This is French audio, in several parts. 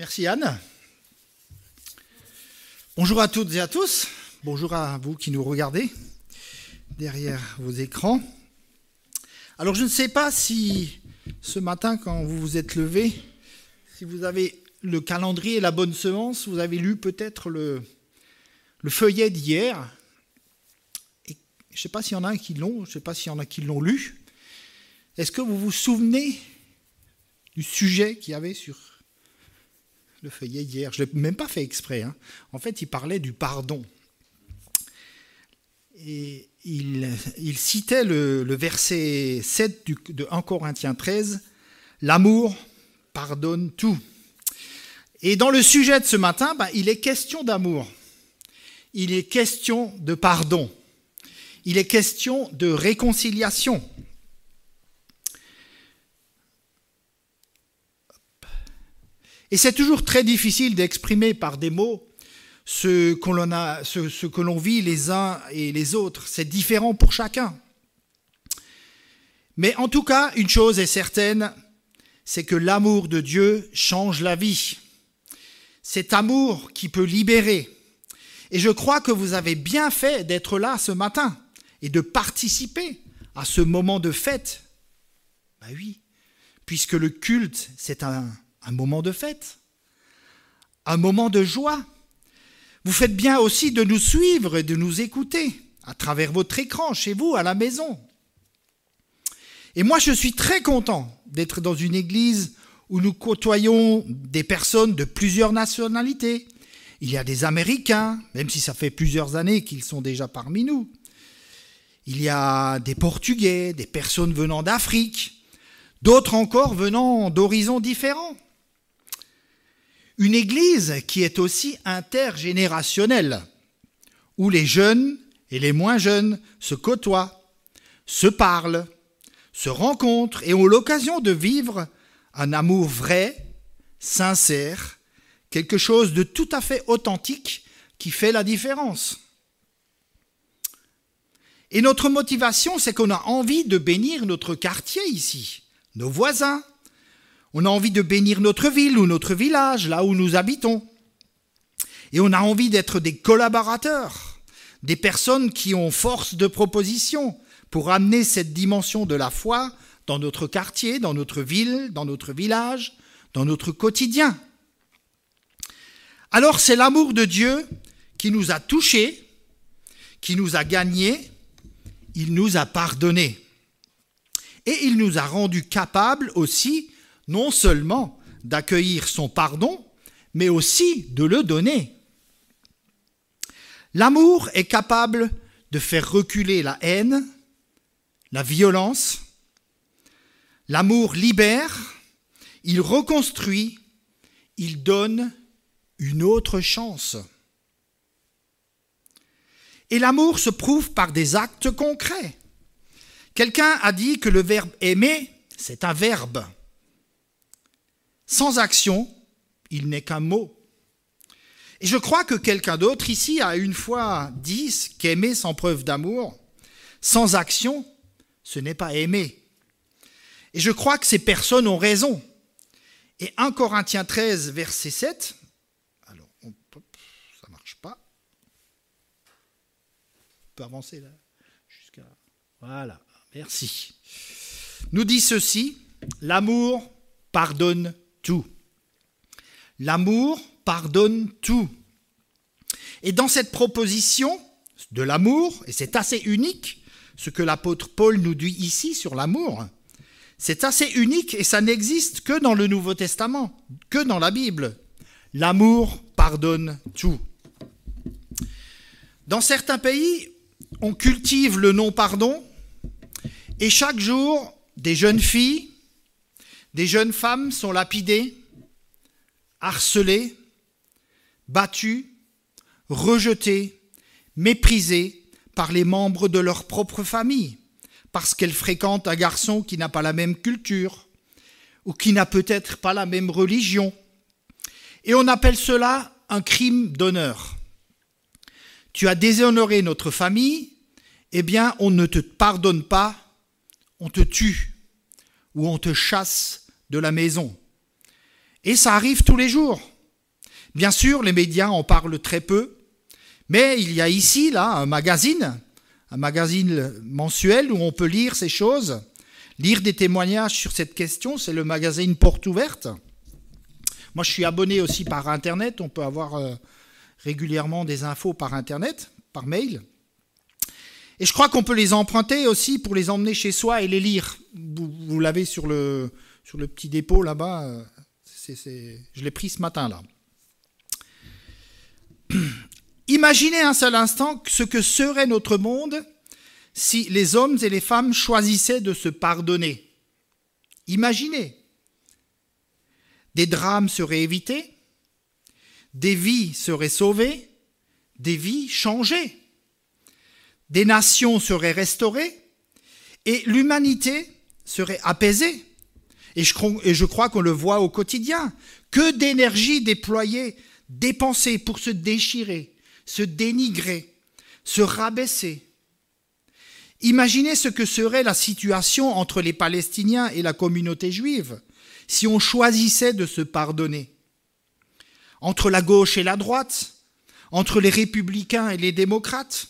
Merci Anne. Bonjour à toutes et à tous. Bonjour à vous qui nous regardez derrière vos écrans. Alors je ne sais pas si ce matin, quand vous vous êtes levé, si vous avez le calendrier et la bonne semence, vous avez lu peut-être le, le feuillet d'hier. Je ne sais pas s'il y en a qui l'ont, je ne sais pas s'il y en a qui l'ont lu. Est-ce que vous vous souvenez du sujet qu'il y avait sur le feuillet d'hier Je ne l'ai même pas fait exprès. Hein. En fait, il parlait du pardon. Et il, citait le, verset 7 de 1 Corinthiens 13, L'amour pardonne tout. Et dans le sujet de ce matin, bah, il est question d'amour. Il est question de pardon. Il est question de réconciliation. Et c'est toujours très difficile d'exprimer par des mots ce, ce que l'on vit les uns et les autres. C'est différent pour chacun. Mais en tout cas, une chose est certaine, c'est que l'amour de Dieu change la vie. Cet amour qui peut libérer. Et je crois que vous avez bien fait d'être là ce matin et de participer à ce moment de fête. Ben oui, puisque le culte, c'est un, un moment de fête, un moment de joie. Vous faites bien aussi de nous suivre et de nous écouter à travers votre écran, chez vous, à la maison. Et moi, je suis très content d'être dans une église où nous côtoyons des personnes de plusieurs nationalités. Il y a des Américains, même si ça fait plusieurs années qu'ils sont déjà parmi nous. Il y a des Portugais, des personnes venant d'Afrique, d'autres encore venant d'horizons différents. Une église qui est aussi intergénérationnelle, où les jeunes et les moins jeunes se côtoient, se parlent, se rencontrent et ont l'occasion de vivre un amour vrai, sincère, quelque chose de tout à fait authentique qui fait la différence. Et notre motivation, c'est qu'on a envie de bénir notre quartier ici, nos voisins, on a envie de bénir notre ville ou notre village, là où nous habitons. Et on a envie d'être des collaborateurs, des personnes qui ont force de proposition pour amener cette dimension de la foi dans notre quartier, dans notre ville, dans notre village, dans notre quotidien. Alors c'est l'amour de Dieu qui nous a touchés, qui nous a gagnés, il nous a pardonnés. Et il nous a rendus capables aussi non seulement d'accueillir son pardon, mais aussi de le donner. L'amour est capable de faire reculer la haine, la violence. L'amour libère, il reconstruit, il donne une autre chance. Et l'amour se prouve par des actes concrets. Quelqu'un a dit que le verbe aimer, c'est un verbe. Sans action, il n'est qu'un mot. Et je crois que quelqu'un d'autre ici a une fois dit qu'aimer sans preuve d'amour, sans action, ce n'est pas aimer. Et je crois que ces personnes ont raison. Et 1 Corinthiens 13, verset 7, alors, ça ne marche pas. On peut avancer là jusqu'à. Voilà, merci. Nous dit ceci l'amour pardonne L'amour pardonne tout. Et dans cette proposition de l'amour, et c'est assez unique, ce que l'apôtre Paul nous dit ici sur l'amour, c'est assez unique et ça n'existe que dans le Nouveau Testament, que dans la Bible. L'amour pardonne tout. Dans certains pays, on cultive le non-pardon et chaque jour, des jeunes filles, des jeunes femmes sont lapidées, harcelées, battues, rejetées, méprisées par les membres de leur propre famille, parce qu'elles fréquentent un garçon qui n'a pas la même culture, ou qui n'a peut-être pas la même religion. Et on appelle cela un crime d'honneur. Tu as déshonoré notre famille, eh bien on ne te pardonne pas, on te tue, ou on te chasse de la maison. Et ça arrive tous les jours. Bien sûr, les médias en parlent très peu, mais il y a ici, là, un magazine, un magazine mensuel où on peut lire ces choses, lire des témoignages sur cette question, c'est le magazine Porte Ouverte. Moi, je suis abonné aussi par Internet, on peut avoir euh, régulièrement des infos par Internet, par mail. Et je crois qu'on peut les emprunter aussi pour les emmener chez soi et les lire. Vous, l'avez sur le, sur le petit dépôt là-bas. Euh, je l'ai pris ce matin là. Imaginez un seul instant ce que serait notre monde si les hommes et les femmes choisissaient de se pardonner. Imaginez. Des drames seraient évités, des vies seraient sauvées, des vies changées, des nations seraient restaurées et l'humanité serait apaisée. Et je, crois qu'on le voit au quotidien. Que d'énergie déployée, dépensée pour se déchirer, se dénigrer, se rabaisser. Imaginez ce que serait la situation entre les Palestiniens et la communauté juive si on choisissait de se pardonner. Entre la gauche et la droite, entre les républicains et les démocrates,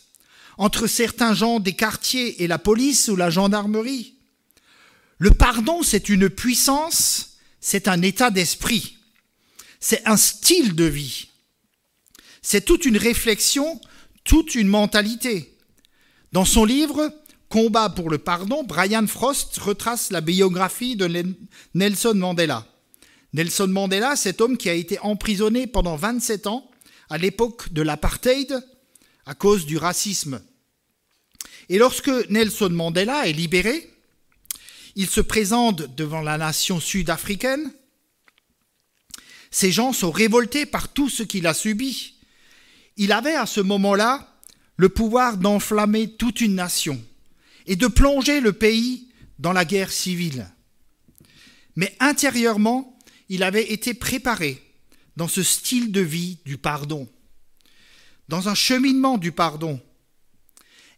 entre certains gens des quartiers et la police ou la gendarmerie. Le pardon, c'est une puissance, c'est un état d'esprit, c'est un style de vie. C'est toute une réflexion, toute une mentalité. Dans son livre Combat pour le pardon, Brian Frost retrace la biographie de Nelson Mandela. Nelson Mandela, cet homme qui a été emprisonné pendant 27 ans à l'époque de l'apartheid à cause du racisme. Et lorsque Nelson Mandela est libéré, il se présente devant la nation sud-africaine. Ces gens sont révoltés par tout ce qu'il a subi il avait à ce moment-là le pouvoir d'enflammer toute une nation et de plonger le pays dans la guerre civile. Mais intérieurement, il avait été préparé dans ce style de vie du pardon, dans un cheminement du pardon.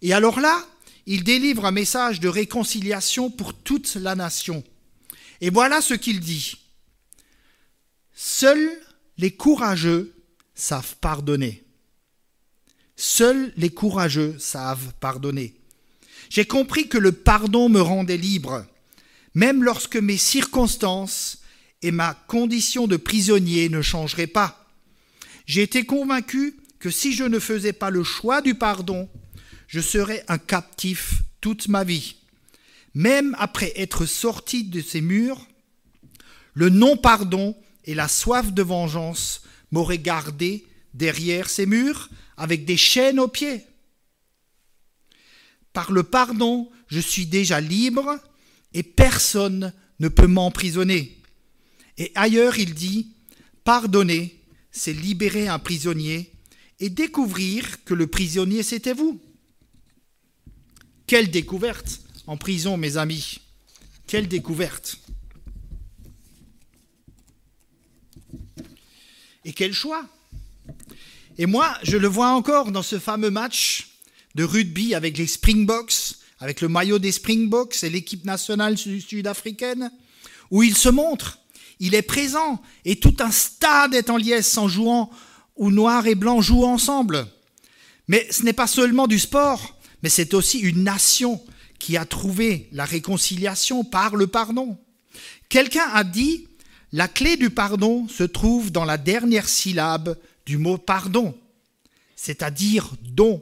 Et alors là, il délivre un message de réconciliation pour toute la nation. Et voilà ce qu'il dit. Seuls les courageux savent pardonner. Seuls les courageux savent pardonner. J'ai compris que le pardon me rendait libre, même lorsque mes circonstances et ma condition de prisonnier ne changeraient pas. J'ai été convaincu que si je ne faisais pas le choix du pardon, je serais un captif toute ma vie. Même après être sorti de ces murs, le non-pardon et la soif de vengeance m'auraient gardé derrière ces murs avec des chaînes aux pieds. Par le pardon, je suis déjà libre et personne ne peut m'emprisonner. Et ailleurs, il dit, pardonner, c'est libérer un prisonnier et découvrir que le prisonnier, c'était vous. Quelle découverte en prison, mes amis. Quelle découverte. Et quel choix et moi, je le vois encore dans ce fameux match de rugby avec les Springboks, avec le maillot des Springboks et l'équipe nationale sud-africaine, où il se montre, il est présent, et tout un stade est en liesse en jouant, où noir et blanc jouent ensemble. Mais ce n'est pas seulement du sport, mais c'est aussi une nation qui a trouvé la réconciliation par le pardon. Quelqu'un a dit, la clé du pardon se trouve dans la dernière syllabe du mot pardon, c'est-à-dire don.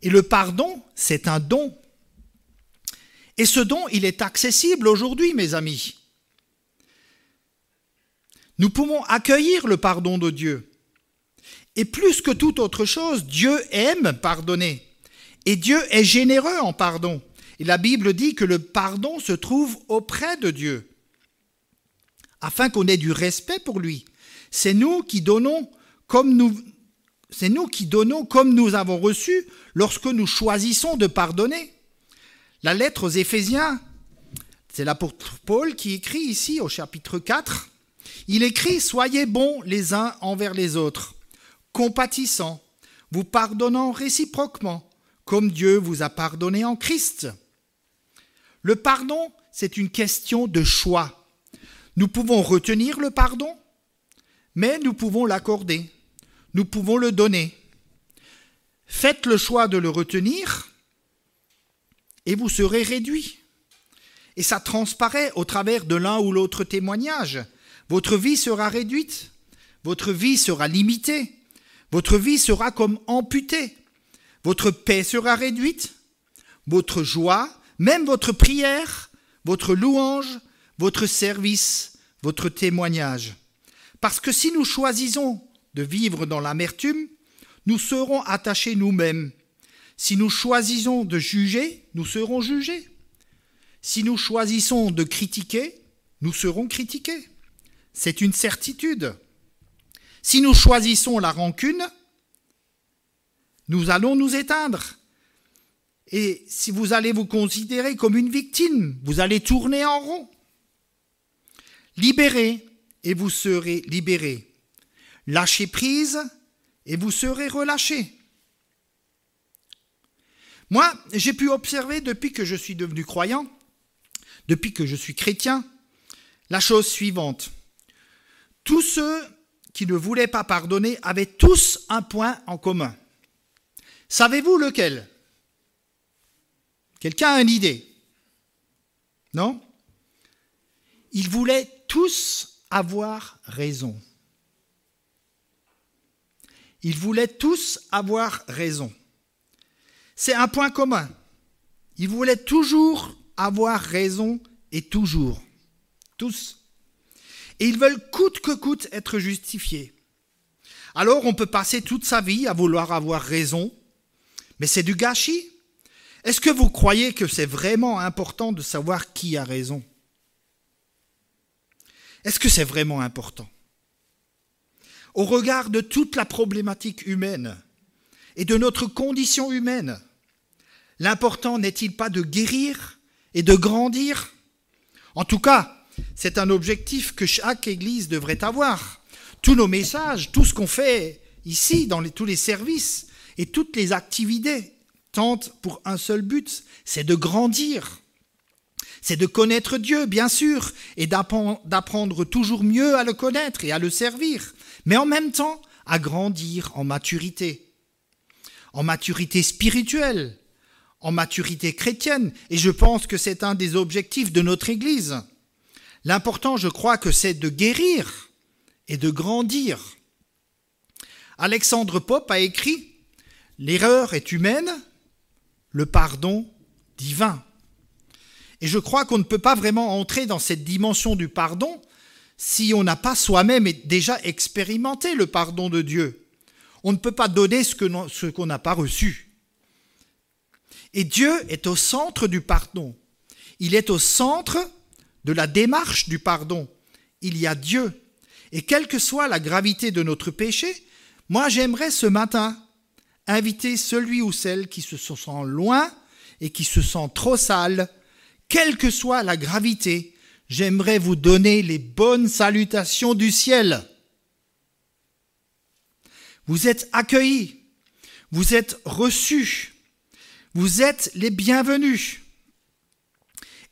Et le pardon, c'est un don. Et ce don, il est accessible aujourd'hui, mes amis. Nous pouvons accueillir le pardon de Dieu. Et plus que toute autre chose, Dieu aime pardonner. Et Dieu est généreux en pardon. Et la Bible dit que le pardon se trouve auprès de Dieu, afin qu'on ait du respect pour lui. C'est nous qui donnons comme nous, c'est nous qui donnons comme nous avons reçu lorsque nous choisissons de pardonner. La lettre aux Éphésiens, c'est l'apôtre Paul qui écrit ici au chapitre 4. Il écrit Soyez bons les uns envers les autres, compatissants, vous pardonnant réciproquement, comme Dieu vous a pardonné en Christ. Le pardon, c'est une question de choix. Nous pouvons retenir le pardon mais nous pouvons l'accorder, nous pouvons le donner. Faites le choix de le retenir et vous serez réduit. Et ça transparaît au travers de l'un ou l'autre témoignage. Votre vie sera réduite, votre vie sera limitée, votre vie sera comme amputée, votre paix sera réduite, votre joie, même votre prière, votre louange, votre service, votre témoignage. Parce que si nous choisissons de vivre dans l'amertume, nous serons attachés nous-mêmes. Si nous choisissons de juger, nous serons jugés. Si nous choisissons de critiquer, nous serons critiqués. C'est une certitude. Si nous choisissons la rancune, nous allons nous éteindre. Et si vous allez vous considérer comme une victime, vous allez tourner en rond. Libérez et vous serez libérés. Lâchez prise et vous serez relâchés. Moi, j'ai pu observer depuis que je suis devenu croyant, depuis que je suis chrétien, la chose suivante. Tous ceux qui ne voulaient pas pardonner avaient tous un point en commun. Savez-vous lequel? Quelqu'un a une idée Non? Ils voulaient tous avoir raison. Ils voulaient tous avoir raison. C'est un point commun. Ils voulaient toujours avoir raison et toujours. Tous. Et ils veulent coûte que coûte être justifiés. Alors on peut passer toute sa vie à vouloir avoir raison, mais c'est du gâchis. Est-ce que vous croyez que c'est vraiment important de savoir qui a raison? Est-ce que c'est vraiment important? Au regard de toute la problématique humaine et de notre condition humaine, l'important n'est-il pas de guérir et de grandir? En tout cas, c'est un objectif que chaque Église devrait avoir. Tous nos messages, tout ce qu'on fait ici, dans tous les services et toutes les activités, tente pour un seul but, c'est de grandir. C'est de connaître Dieu, bien sûr, et d'apprendre toujours mieux à le connaître et à le servir, mais en même temps à grandir en maturité, en maturité spirituelle, en maturité chrétienne, et je pense que c'est un des objectifs de notre Église. L'important, je crois, que c'est de guérir et de grandir. Alexandre Pope a écrit L'erreur est humaine, le pardon divin. Et je crois qu'on ne peut pas vraiment entrer dans cette dimension du pardon si on n'a pas soi-même déjà expérimenté le pardon de Dieu. On ne peut pas donner ce qu'on n'a pas reçu. Et Dieu est au centre du pardon. Il est au centre de la démarche du pardon. Il y a Dieu. Et quelle que soit la gravité de notre péché, moi j'aimerais ce matin inviter celui ou celle qui se sent loin et qui se sent trop sale, quelle que soit la gravité, j'aimerais vous donner les bonnes salutations du ciel. Vous êtes accueillis, vous êtes reçus, vous êtes les bienvenus.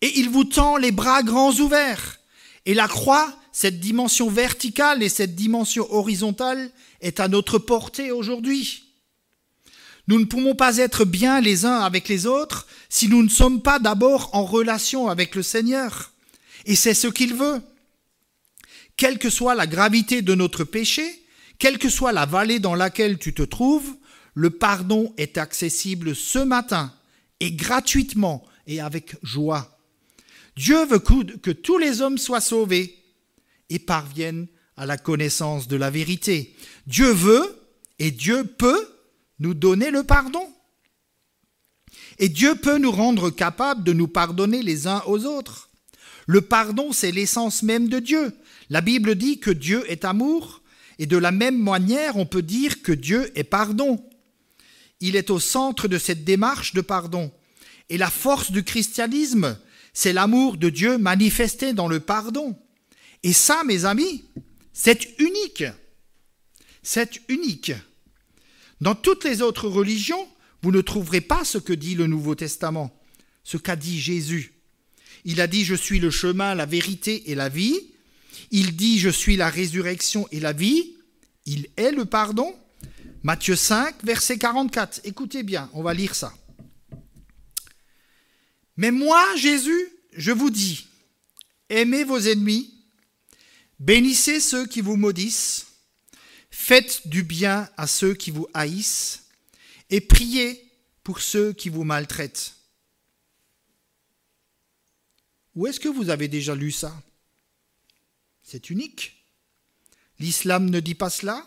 Et il vous tend les bras grands ouverts. Et la croix, cette dimension verticale et cette dimension horizontale est à notre portée aujourd'hui. Nous ne pouvons pas être bien les uns avec les autres si nous ne sommes pas d'abord en relation avec le Seigneur. Et c'est ce qu'il veut. Quelle que soit la gravité de notre péché, quelle que soit la vallée dans laquelle tu te trouves, le pardon est accessible ce matin et gratuitement et avec joie. Dieu veut que tous les hommes soient sauvés et parviennent à la connaissance de la vérité. Dieu veut et Dieu peut nous donner le pardon. Et Dieu peut nous rendre capables de nous pardonner les uns aux autres. Le pardon, c'est l'essence même de Dieu. La Bible dit que Dieu est amour, et de la même manière, on peut dire que Dieu est pardon. Il est au centre de cette démarche de pardon. Et la force du christianisme, c'est l'amour de Dieu manifesté dans le pardon. Et ça, mes amis, c'est unique. C'est unique. Dans toutes les autres religions, vous ne trouverez pas ce que dit le Nouveau Testament, ce qu'a dit Jésus. Il a dit, je suis le chemin, la vérité et la vie. Il dit, je suis la résurrection et la vie. Il est le pardon. Matthieu 5, verset 44. Écoutez bien, on va lire ça. Mais moi, Jésus, je vous dis, aimez vos ennemis, bénissez ceux qui vous maudissent, faites du bien à ceux qui vous haïssent, et priez pour ceux qui vous maltraitent. Où est-ce que vous avez déjà lu ça? C'est unique. L'islam ne dit pas cela,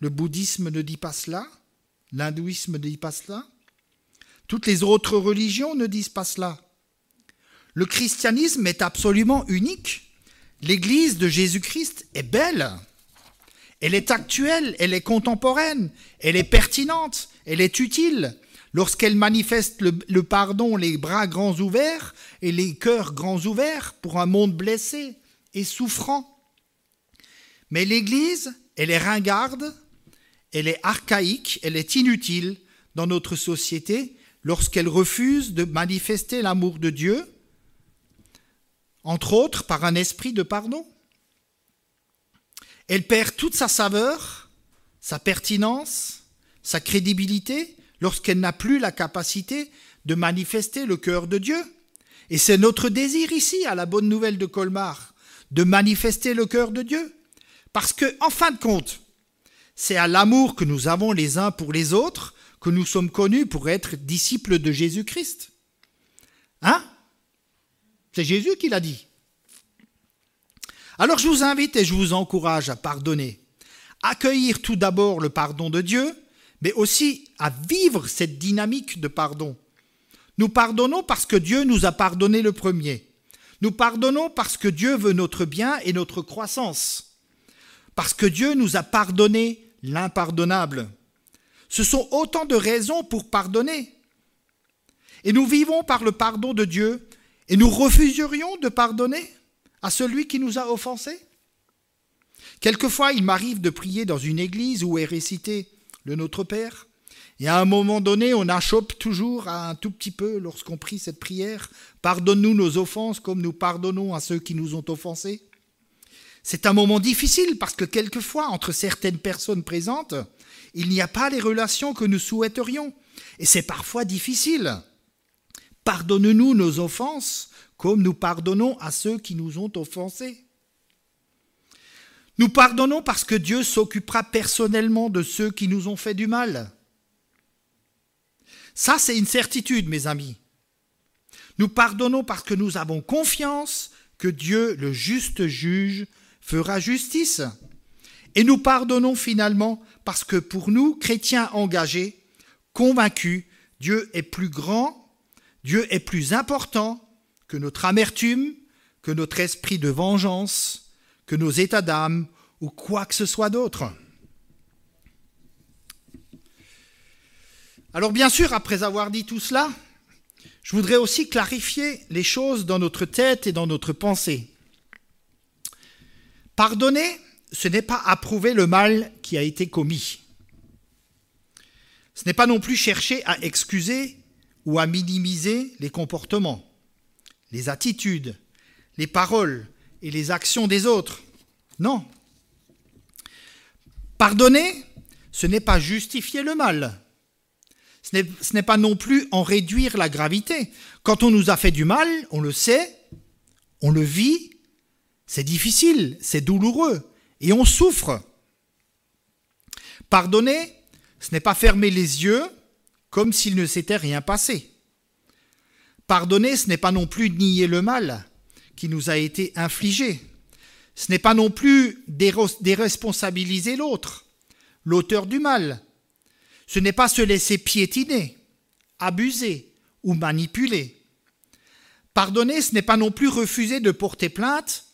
le bouddhisme ne dit pas cela, l'hindouisme ne dit pas cela, toutes les autres religions ne disent pas cela. Le christianisme est absolument unique. L'Église de Jésus-Christ est belle. Elle est actuelle, elle est contemporaine, elle est pertinente, elle est utile. Lorsqu'elle manifeste le, pardon, les bras grands ouverts et les cœurs grands ouverts pour un monde blessé et souffrant. Mais l'Église, elle est ringarde, elle est archaïque, elle est inutile dans notre société lorsqu'elle refuse de manifester l'amour de Dieu, entre autres par un esprit de pardon. Elle perd toute sa saveur, sa pertinence, sa crédibilité lorsqu'elle n'a plus la capacité de manifester le cœur de Dieu. Et c'est notre désir ici, à la bonne nouvelle de Colmar, de manifester le cœur de Dieu. Parce que, en fin de compte, c'est à l'amour que nous avons les uns pour les autres que nous sommes connus pour être disciples de Jésus-Christ. Hein? C'est Jésus qui l'a dit. Alors je vous invite et je vous encourage à pardonner, accueillir tout d'abord le pardon de Dieu, mais aussi à vivre cette dynamique de pardon. Nous pardonnons parce que Dieu nous a pardonné le premier. Nous pardonnons parce que Dieu veut notre bien et notre croissance. Parce que Dieu nous a pardonné l'impardonnable. Ce sont autant de raisons pour pardonner. Et nous vivons par le pardon de Dieu et nous refuserions de pardonner à celui qui nous a offensés? Quelquefois, il m'arrive de prier dans une église où est récité le Notre Père. Et à un moment donné, on achoppe toujours un tout petit peu lorsqu'on prie cette prière. Pardonne-nous nos offenses comme nous pardonnons à ceux qui nous ont offensés. C'est un moment difficile parce que quelquefois, entre certaines personnes présentes, il n'y a pas les relations que nous souhaiterions. Et c'est parfois difficile. Pardonne-nous nos offenses comme nous pardonnons à ceux qui nous ont offensés. Nous pardonnons parce que Dieu s'occupera personnellement de ceux qui nous ont fait du mal. Ça, c'est une certitude, mes amis. Nous pardonnons parce que nous avons confiance que Dieu, le juste juge, fera justice. Et nous pardonnons finalement parce que pour nous, chrétiens engagés, convaincus, Dieu est plus grand, Dieu est plus important que notre amertume, que notre esprit de vengeance, que nos états d'âme ou quoi que ce soit d'autre. Alors bien sûr, après avoir dit tout cela, je voudrais aussi clarifier les choses dans notre tête et dans notre pensée. Pardonner, ce n'est pas approuver le mal qui a été commis. Ce n'est pas non plus chercher à excuser ou à minimiser les comportements, les attitudes, les paroles et les actions des autres. Non. Pardonner, ce n'est pas justifier le mal. Ce n'est pas non plus en réduire la gravité. Quand on nous a fait du mal, on le sait, on le vit, c'est difficile, c'est douloureux et on souffre. Pardonner, ce n'est pas fermer les yeux comme s'il ne s'était rien passé. Pardonner, ce n'est pas non plus nier le mal qui nous a été infligé. Ce n'est pas non plus déresponsabiliser l'autre, l'auteur du mal. Ce n'est pas se laisser piétiner, abuser ou manipuler. Pardonner, ce n'est pas non plus refuser de porter plainte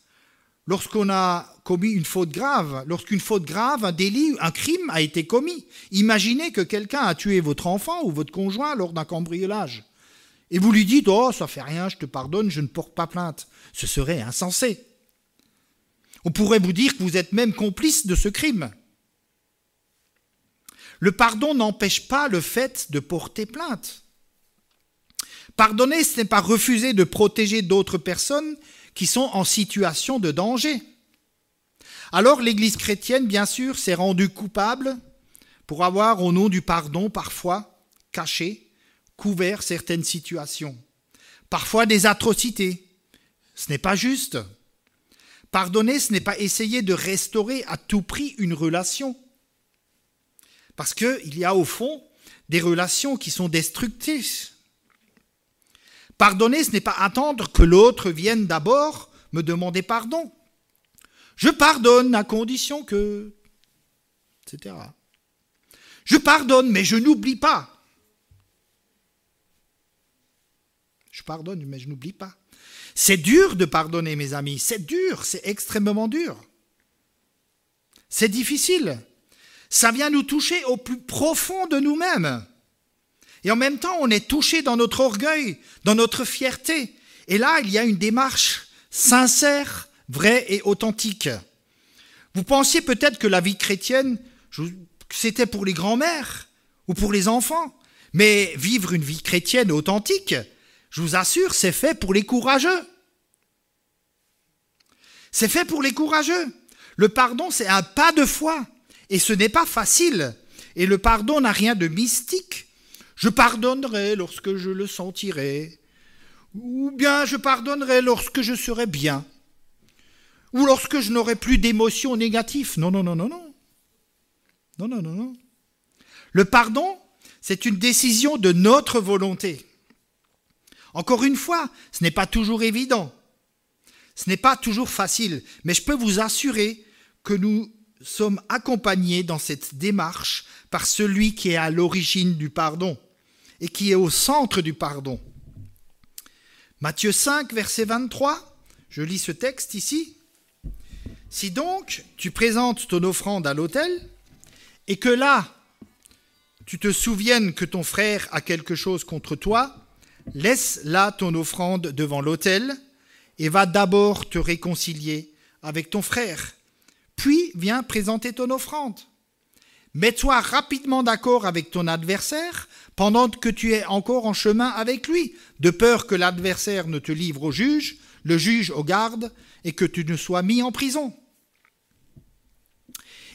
lorsqu'on a commis une faute grave, lorsqu'une faute grave, un délit, un crime a été commis. Imaginez que quelqu'un a tué votre enfant ou votre conjoint lors d'un cambriolage. Et vous lui dites, oh, ça fait rien, je te pardonne, je ne porte pas plainte. Ce serait insensé. On pourrait vous dire que vous êtes même complice de ce crime. Le pardon n'empêche pas le fait de porter plainte. Pardonner, ce n'est pas refuser de protéger d'autres personnes qui sont en situation de danger. Alors l'Église chrétienne, bien sûr, s'est rendue coupable pour avoir, au nom du pardon, parfois caché, couvert certaines situations, parfois des atrocités. Ce n'est pas juste. Pardonner, ce n'est pas essayer de restaurer à tout prix une relation. Parce qu'il y a au fond des relations qui sont destructrices. Pardonner, ce n'est pas attendre que l'autre vienne d'abord me demander pardon. Je pardonne à condition que... etc. Je pardonne, mais je n'oublie pas. Je pardonne, mais je n'oublie pas. C'est dur de pardonner, mes amis. C'est dur, c'est extrêmement dur. C'est difficile. Ça vient nous toucher au plus profond de nous-mêmes. Et en même temps, on est touché dans notre orgueil, dans notre fierté. Et là, il y a une démarche sincère, vraie et authentique. Vous pensiez peut-être que la vie chrétienne, c'était pour les grands-mères ou pour les enfants. Mais vivre une vie chrétienne authentique, je vous assure, c'est fait pour les courageux. C'est fait pour les courageux. Le pardon, c'est un pas de foi. Et ce n'est pas facile. Et le pardon n'a rien de mystique. Je pardonnerai lorsque je le sentirai. Ou bien je pardonnerai lorsque je serai bien. Ou lorsque je n'aurai plus d'émotions négatives. Non, non, non, non, non. Non, non, non, non. Le pardon, c'est une décision de notre volonté. Encore une fois, ce n'est pas toujours évident. Ce n'est pas toujours facile, mais je peux vous assurer que nous sommes accompagnés dans cette démarche par celui qui est à l'origine du pardon et qui est au centre du pardon. Matthieu 5, verset 23, je lis ce texte ici. Si donc tu présentes ton offrande à l'autel, et que là, tu te souviennes que ton frère a quelque chose contre toi, laisse là ton offrande devant l'autel, et va d'abord te réconcilier avec ton frère. Puis viens présenter ton offrande. Mets-toi rapidement d'accord avec ton adversaire pendant que tu es encore en chemin avec lui, de peur que l'adversaire ne te livre au juge, le juge au garde, et que tu ne sois mis en prison.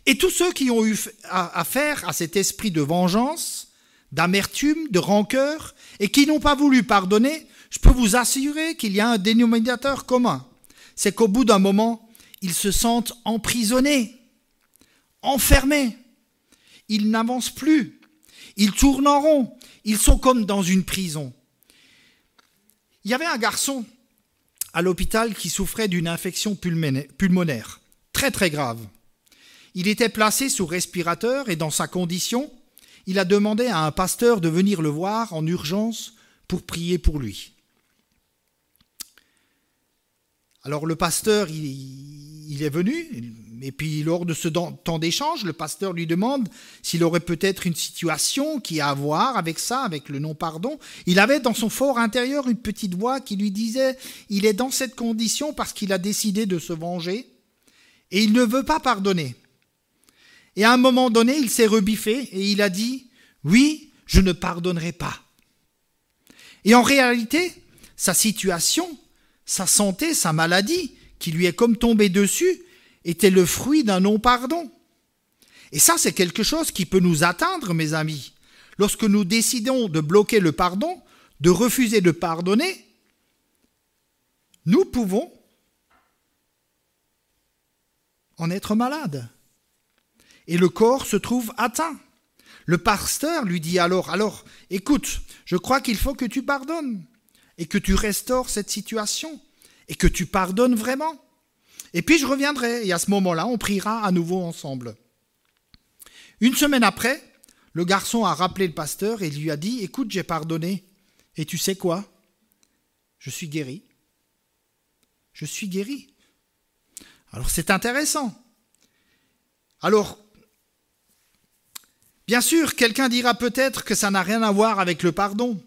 Et tous ceux qui ont eu affaire à cet esprit de vengeance, d'amertume, de rancœur, et qui n'ont pas voulu pardonner, je peux vous assurer qu'il y a un dénominateur commun. C'est qu'au bout d'un moment, ils se sentent emprisonnés, enfermés. Ils n'avancent plus. Ils tournent en rond. Ils sont comme dans une prison. Il y avait un garçon à l'hôpital qui souffrait d'une infection pulmonaire, très très grave. Il était placé sous respirateur et dans sa condition, il a demandé à un pasteur de venir le voir en urgence pour prier pour lui. Alors le pasteur, il, est venu, et puis lors de ce temps d'échange, le pasteur lui demande s'il aurait peut-être une situation qui a à voir avec ça, avec le non-pardon. Il avait dans son fort intérieur une petite voix qui lui disait, il est dans cette condition parce qu'il a décidé de se venger, et il ne veut pas pardonner. Et à un moment donné, il s'est rebiffé et il a dit, oui, je ne pardonnerai pas. Et en réalité, sa situation, sa santé, sa maladie, qui lui est comme tombée dessus, était le fruit d'un non-pardon. Et ça, c'est quelque chose qui peut nous atteindre, mes amis. Lorsque nous décidons de bloquer le pardon, de refuser de pardonner, nous pouvons en être malades. Et le corps se trouve atteint. Le pasteur lui dit alors, alors, écoute, je crois qu'il faut que tu pardonnes et que tu restaures cette situation et que tu pardonnes vraiment. Et puis je reviendrai et à ce moment-là, on priera à nouveau ensemble. Une semaine après, le garçon a rappelé le pasteur et lui a dit, écoute, j'ai pardonné. Et tu sais quoi? Je suis guéri. Je suis guéri. Alors c'est intéressant. Alors, bien sûr, quelqu'un dira peut-être que ça n'a rien à voir avec le pardon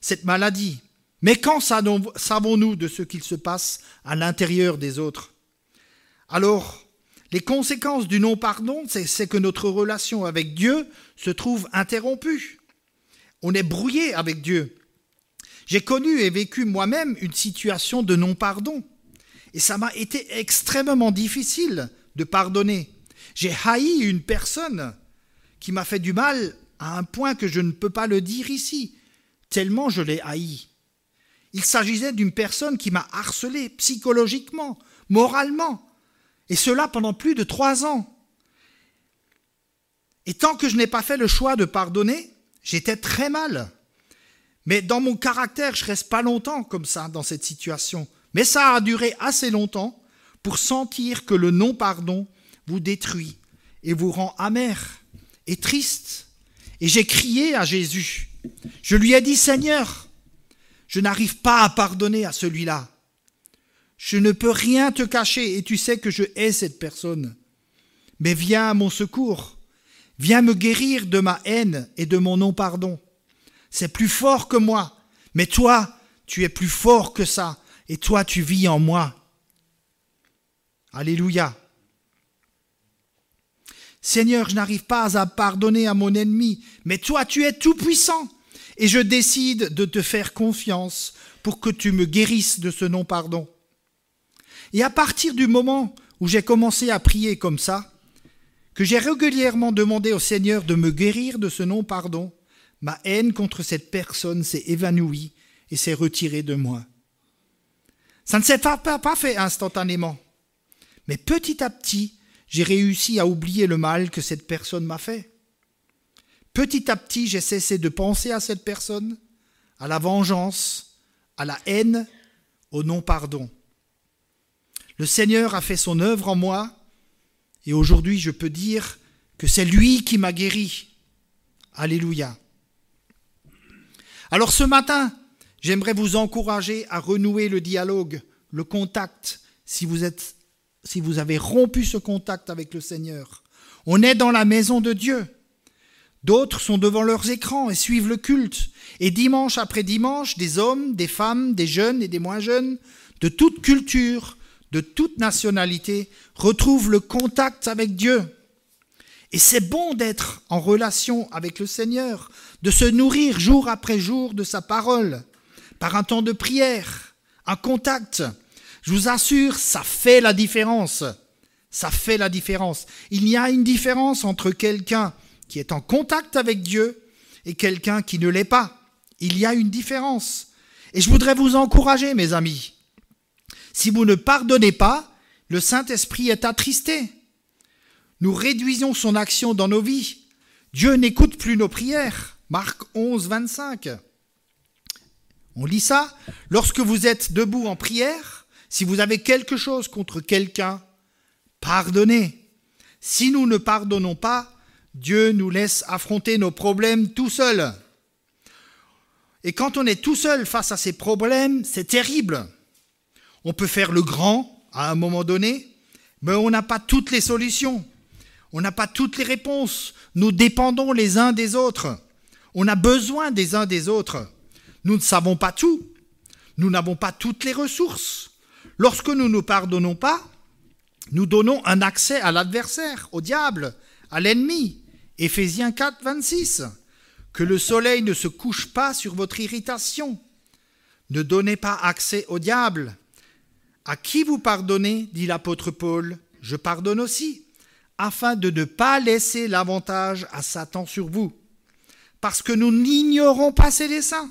cette maladie. Mais quand savons-nous de ce qu'il se passe à l'intérieur des autres? Alors, les conséquences du non-pardon, c'est que notre relation avec Dieu se trouve interrompue. On est brouillé avec Dieu. J'ai connu et vécu moi-même une situation de non-pardon. Et ça m'a été extrêmement difficile de pardonner. J'ai haï une personne qui m'a fait du mal à un point que je ne peux pas le dire ici, tellement je l'ai haï. Il s'agissait d'une personne qui m'a harcelé psychologiquement, moralement, et cela pendant plus de trois ans. Et tant que je n'ai pas fait le choix de pardonner, j'étais très mal. Mais dans mon caractère, je reste pas longtemps comme ça dans cette situation. Mais ça a duré assez longtemps pour sentir que le non-pardon vous détruit et vous rend amer et triste. Et j'ai crié à Jésus. Je lui ai dit, Seigneur, je n'arrive pas à pardonner à celui-là. Je ne peux rien te cacher et tu sais que je hais cette personne. Mais viens à mon secours. Viens me guérir de ma haine et de mon non-pardon. C'est plus fort que moi. Mais toi, tu es plus fort que ça. Et toi, tu vis en moi. Alléluia. Seigneur, je n'arrive pas à pardonner à mon ennemi, mais toi, tu es tout-puissant. Et je décide de te faire confiance pour que tu me guérisses de ce non-pardon. Et à partir du moment où j'ai commencé à prier comme ça, que j'ai régulièrement demandé au Seigneur de me guérir de ce non-pardon, ma haine contre cette personne s'est évanouie et s'est retirée de moi. Ça ne s'est pas, pas, fait instantanément, mais petit à petit, j'ai réussi à oublier le mal que cette personne m'a fait. Petit à petit, j'ai cessé de penser à cette personne, à la vengeance, à la haine, au non-pardon. Le Seigneur a fait son œuvre en moi et aujourd'hui je peux dire que c'est lui qui m'a guéri. Alléluia. Alors ce matin, j'aimerais vous encourager à renouer le dialogue, le contact, si vous, êtes, si vous avez rompu ce contact avec le Seigneur. On est dans la maison de Dieu. D'autres sont devant leurs écrans et suivent le culte. Et dimanche après dimanche, des hommes, des femmes, des jeunes et des moins jeunes, de toute culture, de toute nationalité retrouvent le contact avec Dieu. Et c'est bon d'être en relation avec le Seigneur, de se nourrir jour après jour de sa parole, par un temps de prière, un contact. Je vous assure, ça fait la différence. Ça fait la différence. Il y a une différence entre quelqu'un qui est en contact avec Dieu et quelqu'un qui ne l'est pas. Il y a une différence. Et je voudrais vous encourager, mes amis, si vous ne pardonnez pas, le Saint-Esprit est attristé. Nous réduisons son action dans nos vies. Dieu n'écoute plus nos prières. Marc 11, 25. On lit ça. Lorsque vous êtes debout en prière, si vous avez quelque chose contre quelqu'un, pardonnez. Si nous ne pardonnons pas, Dieu nous laisse affronter nos problèmes tout seuls. Et quand on est tout seul face à ces problèmes, c'est terrible. On peut faire le grand à un moment donné, mais on n'a pas toutes les solutions. On n'a pas toutes les réponses. Nous dépendons les uns des autres. On a besoin des uns des autres. Nous ne savons pas tout. Nous n'avons pas toutes les ressources. Lorsque nous ne pardonnons pas, nous donnons un accès à l'adversaire, au diable, à l'ennemi. Éphésiens 4, 26. Que le soleil ne se couche pas sur votre irritation. Ne donnez pas accès au diable. À qui vous pardonnez, dit l'apôtre Paul, je pardonne aussi, afin de ne pas laisser l'avantage à Satan sur vous, parce que nous n'ignorons pas ses desseins.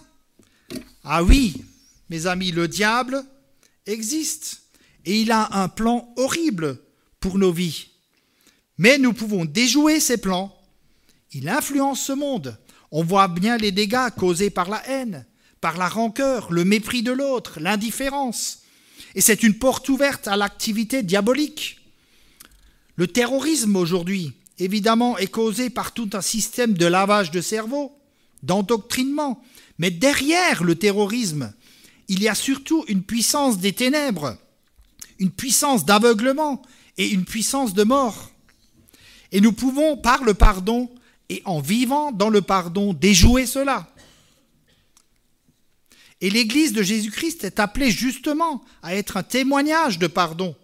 Ah oui, mes amis, le diable existe et il a un plan horrible pour nos vies. Mais nous pouvons déjouer ses plans. Il influence ce monde. On voit bien les dégâts causés par la haine, par la rancœur, le mépris de l'autre, l'indifférence. Et c'est une porte ouverte à l'activité diabolique. Le terrorisme aujourd'hui, évidemment, est causé par tout un système de lavage de cerveau, d'endoctrinement. Mais derrière le terrorisme, il y a surtout une puissance des ténèbres, une puissance d'aveuglement et une puissance de mort. Et nous pouvons, par le pardon et en vivant dans le pardon, déjouer cela. Et l'Église de Jésus-Christ est appelée justement à être un témoignage de pardon,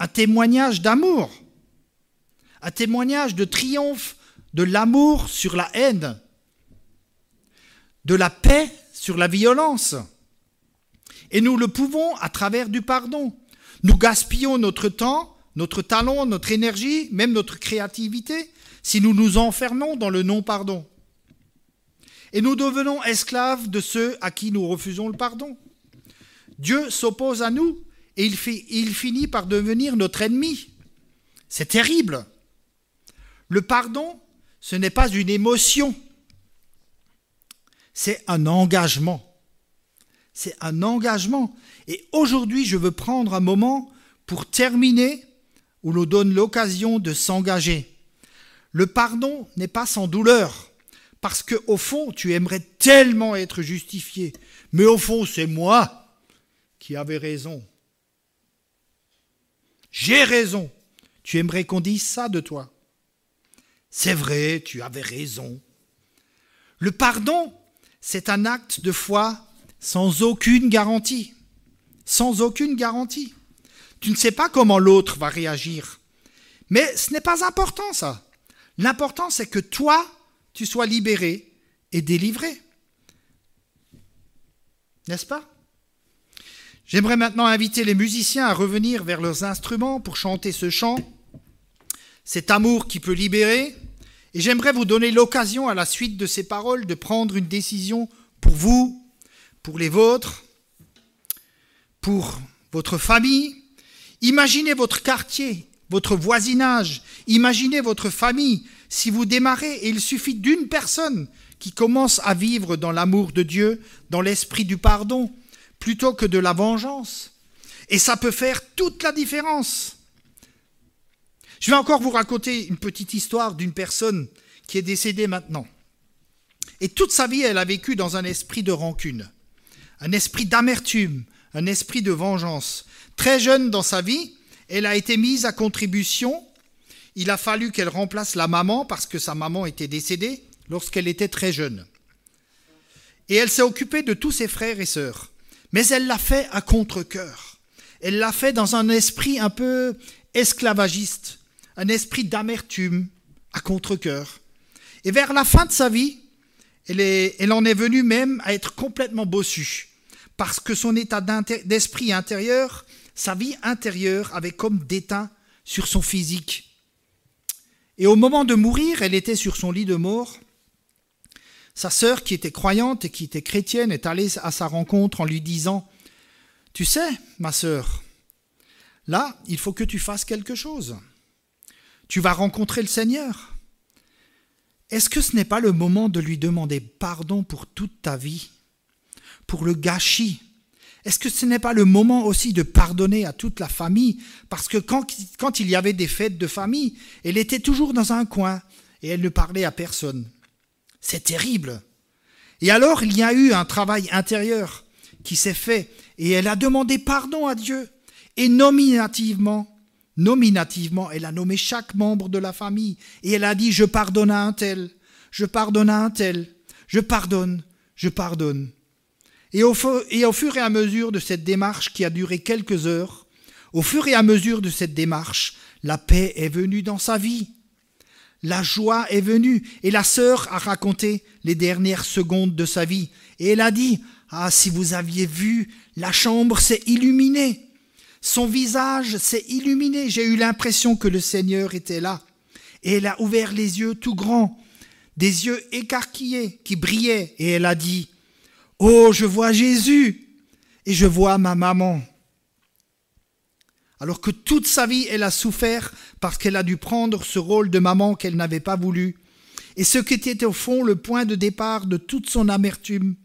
un témoignage d'amour, un témoignage de triomphe de l'amour sur la haine, de la paix sur la violence. Et nous le pouvons à travers du pardon. Nous gaspillons notre temps, notre talent, notre énergie, même notre créativité, si nous nous enfermons dans le non-pardon. Et nous devenons esclaves de ceux à qui nous refusons le pardon. Dieu s'oppose à nous et il, il, finit par devenir notre ennemi. C'est terrible. Le pardon, ce n'est pas une émotion, c'est un engagement. C'est un engagement. Et aujourd'hui, je veux prendre un moment pour terminer où l'on donne l'occasion de s'engager. Le pardon n'est pas sans douleur, parce que au fond, tu aimerais tellement être justifié, mais au fond, c'est moi qui avais raison. J'ai raison. Tu aimerais qu'on dise ça de toi. C'est vrai, tu avais raison. Le pardon, c'est un acte de foi sans aucune garantie. Sans aucune garantie. Tu ne sais pas comment l'autre va réagir. Mais ce n'est pas important ça. L'important c'est que toi, tu sois libéré et délivré. N'est-ce pas? J'aimerais maintenant inviter les musiciens à revenir vers leurs instruments pour chanter ce chant, cet amour qui peut libérer, et j'aimerais vous donner l'occasion à la suite de ces paroles de prendre une décision pour vous, pour les vôtres, pour votre famille. Imaginez votre quartier, votre voisinage, imaginez votre famille. Si vous démarrez, et il suffit d'une personne qui commence à vivre dans l'amour de Dieu, dans l'esprit du pardon, plutôt que de la vengeance. Et ça peut faire toute la différence. Je vais encore vous raconter une petite histoire d'une personne qui est décédée maintenant. Et toute sa vie, elle a vécu dans un esprit de rancune, un esprit d'amertume, un esprit de vengeance. Très jeune dans sa vie, elle a été mise à contribution. Il a fallu qu'elle remplace la maman parce que sa maman était décédée lorsqu'elle était très jeune. Et elle s'est occupée de tous ses frères et sœurs. Mais elle l'a fait à contre-coeur. Elle l'a fait dans un esprit un peu esclavagiste, un esprit d'amertume, à contre-coeur. Et vers la fin de sa vie, elle, elle en est venue même à être complètement bossue, parce que son état d'esprit intérieur, sa vie intérieure avait comme déteint sur son physique. Et au moment de mourir, elle était sur son lit de mort, sa sœur, qui était croyante et qui était chrétienne, est allée à sa rencontre en lui disant Tu sais, ma sœur, là, il faut que tu fasses quelque chose. Tu vas rencontrer le Seigneur. Est-ce que ce n'est pas le moment de lui demander pardon pour toute ta vie, pour le gâchis Est-ce que ce n'est pas le moment aussi de pardonner à toute la famille? Parce que quand, quand il y avait des fêtes de famille, elle était toujours dans un coin et elle ne parlait à personne. C'est terrible. Et alors il y a eu un travail intérieur qui s'est fait et elle a demandé pardon à Dieu. Et nominativement, nominativement, elle a nommé chaque membre de la famille et elle a dit je pardonne à un tel, je pardonne à un tel, je pardonne, je pardonne. Et au, fur et à mesure de cette démarche qui a duré quelques heures, au fur et à mesure de cette démarche, la paix est venue dans sa vie. La joie est venue et la sœur a raconté les dernières secondes de sa vie. Et elle a dit, Ah, si vous aviez vu, la chambre s'est illuminée. Son visage s'est illuminé. J'ai eu l'impression que le Seigneur était là. Et elle a ouvert les yeux tout grands, des yeux écarquillés qui brillaient. Et elle a dit, Oh, je vois Jésus et je vois ma maman alors que toute sa vie elle a souffert parce qu'elle a dû prendre ce rôle de maman qu'elle n'avait pas voulu, et ce qui était au fond le point de départ de toute son amertume,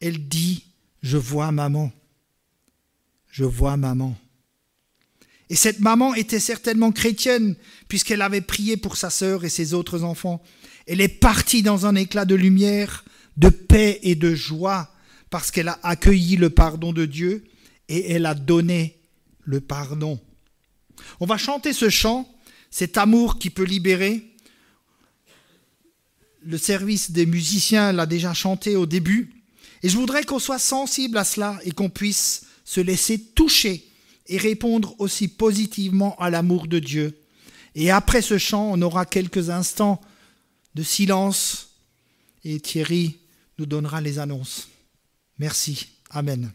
elle dit, je vois maman, je vois maman. Et cette maman était certainement chrétienne, puisqu'elle avait prié pour sa sœur et ses autres enfants. Elle est partie dans un éclat de lumière, de paix et de joie, parce qu'elle a accueilli le pardon de Dieu et elle a donné le pardon. On va chanter ce chant, cet amour qui peut libérer. Le service des musiciens l'a déjà chanté au début. Et je voudrais qu'on soit sensible à cela et qu'on puisse se laisser toucher et répondre aussi positivement à l'amour de Dieu. Et après ce chant, on aura quelques instants de silence et Thierry nous donnera les annonces. Merci. Amen.